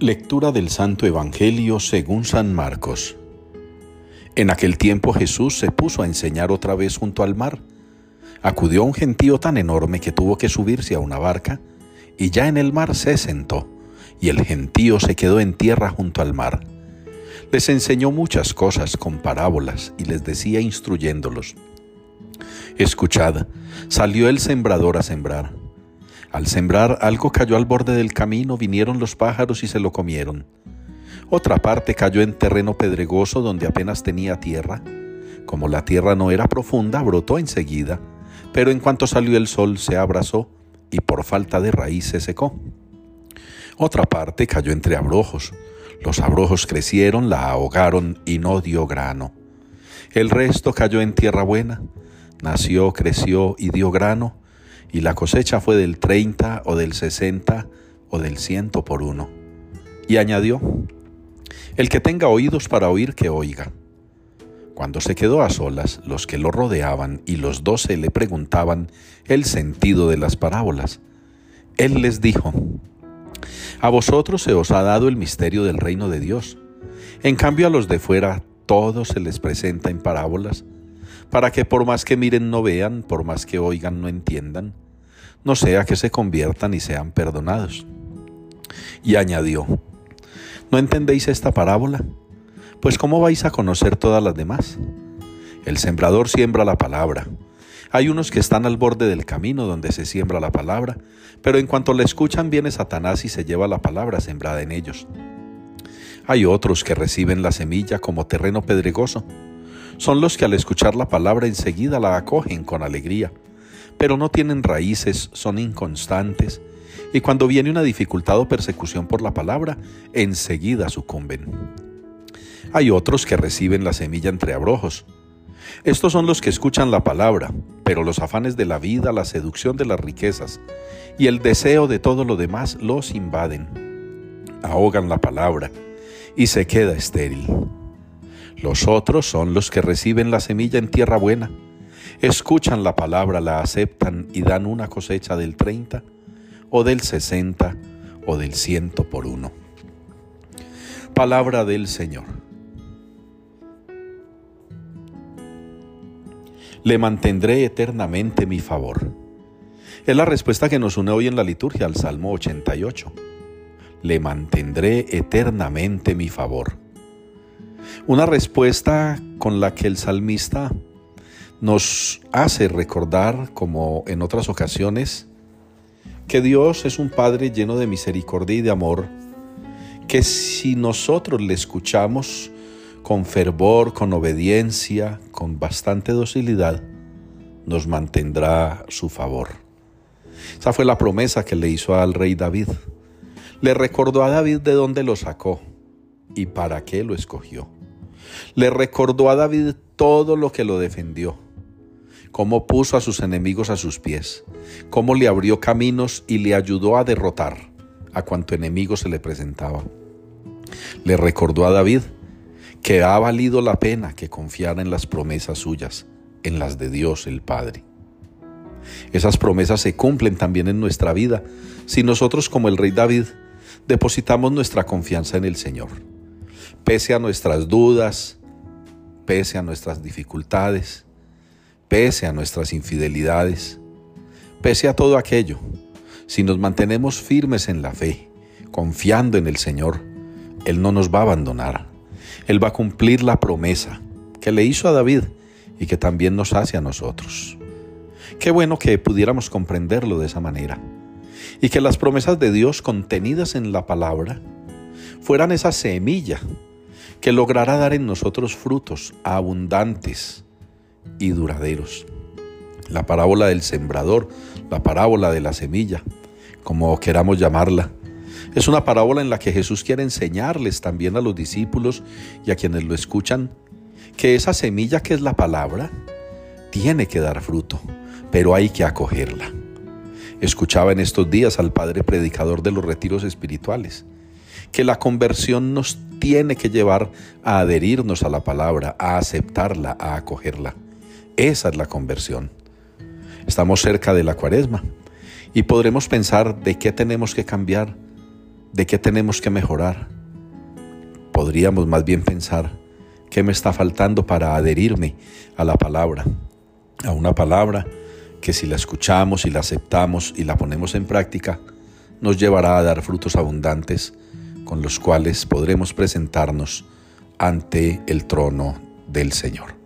Lectura del Santo Evangelio según San Marcos. En aquel tiempo Jesús se puso a enseñar otra vez junto al mar. Acudió un gentío tan enorme que tuvo que subirse a una barca, y ya en el mar se sentó, y el gentío se quedó en tierra junto al mar. Les enseñó muchas cosas con parábolas y les decía instruyéndolos. Escuchad, salió el sembrador a sembrar. Al sembrar algo cayó al borde del camino, vinieron los pájaros y se lo comieron. Otra parte cayó en terreno pedregoso donde apenas tenía tierra. Como la tierra no era profunda, brotó enseguida, pero en cuanto salió el sol se abrazó y por falta de raíz se secó. Otra parte cayó entre abrojos. Los abrojos crecieron, la ahogaron y no dio grano. El resto cayó en tierra buena, nació, creció y dio grano, y la cosecha fue del 30 o del 60 o del ciento por uno. Y añadió, el que tenga oídos para oír, que oiga. Cuando se quedó a solas, los que lo rodeaban y los doce le preguntaban el sentido de las parábolas. Él les dijo, a vosotros se os ha dado el misterio del reino de Dios. En cambio a los de fuera todo se les presenta en parábolas para que por más que miren no vean, por más que oigan no entiendan, no sea que se conviertan y sean perdonados. Y añadió, ¿no entendéis esta parábola? Pues ¿cómo vais a conocer todas las demás? El sembrador siembra la palabra. Hay unos que están al borde del camino donde se siembra la palabra, pero en cuanto la escuchan viene Satanás y se lleva la palabra sembrada en ellos. Hay otros que reciben la semilla como terreno pedregoso son los que al escuchar la palabra enseguida la acogen con alegría, pero no tienen raíces, son inconstantes, y cuando viene una dificultad o persecución por la palabra, enseguida sucumben. Hay otros que reciben la semilla entre abrojos. Estos son los que escuchan la palabra, pero los afanes de la vida, la seducción de las riquezas y el deseo de todo lo demás los invaden, ahogan la palabra y se queda estéril. Los otros son los que reciben la semilla en tierra buena, escuchan la palabra, la aceptan y dan una cosecha del 30 o del 60 o del ciento por uno. Palabra del Señor. Le mantendré eternamente mi favor. Es la respuesta que nos une hoy en la liturgia al Salmo 88. Le mantendré eternamente mi favor. Una respuesta con la que el salmista nos hace recordar, como en otras ocasiones, que Dios es un Padre lleno de misericordia y de amor, que si nosotros le escuchamos con fervor, con obediencia, con bastante docilidad, nos mantendrá su favor. Esa fue la promesa que le hizo al rey David. Le recordó a David de dónde lo sacó y para qué lo escogió. Le recordó a David todo lo que lo defendió, cómo puso a sus enemigos a sus pies, cómo le abrió caminos y le ayudó a derrotar a cuanto enemigo se le presentaba. Le recordó a David que ha valido la pena que confiara en las promesas suyas, en las de Dios el Padre. Esas promesas se cumplen también en nuestra vida si nosotros como el rey David depositamos nuestra confianza en el Señor pese a nuestras dudas, pese a nuestras dificultades, pese a nuestras infidelidades, pese a todo aquello, si nos mantenemos firmes en la fe, confiando en el Señor, Él no nos va a abandonar. Él va a cumplir la promesa que le hizo a David y que también nos hace a nosotros. Qué bueno que pudiéramos comprenderlo de esa manera y que las promesas de Dios contenidas en la palabra fueran esa semilla que logrará dar en nosotros frutos abundantes y duraderos. La parábola del sembrador, la parábola de la semilla, como queramos llamarla, es una parábola en la que Jesús quiere enseñarles también a los discípulos y a quienes lo escuchan que esa semilla que es la palabra tiene que dar fruto, pero hay que acogerla. Escuchaba en estos días al padre predicador de los retiros espirituales que la conversión nos tiene que llevar a adherirnos a la palabra, a aceptarla, a acogerla. Esa es la conversión. Estamos cerca de la cuaresma y podremos pensar de qué tenemos que cambiar de qué tenemos que mejorar. Podríamos más bien pensar, ¿qué me está faltando para adherirme a la palabra? A una palabra que si la escuchamos y la aceptamos y la ponemos en práctica, nos llevará a dar frutos abundantes con los cuales podremos presentarnos ante el trono del Señor.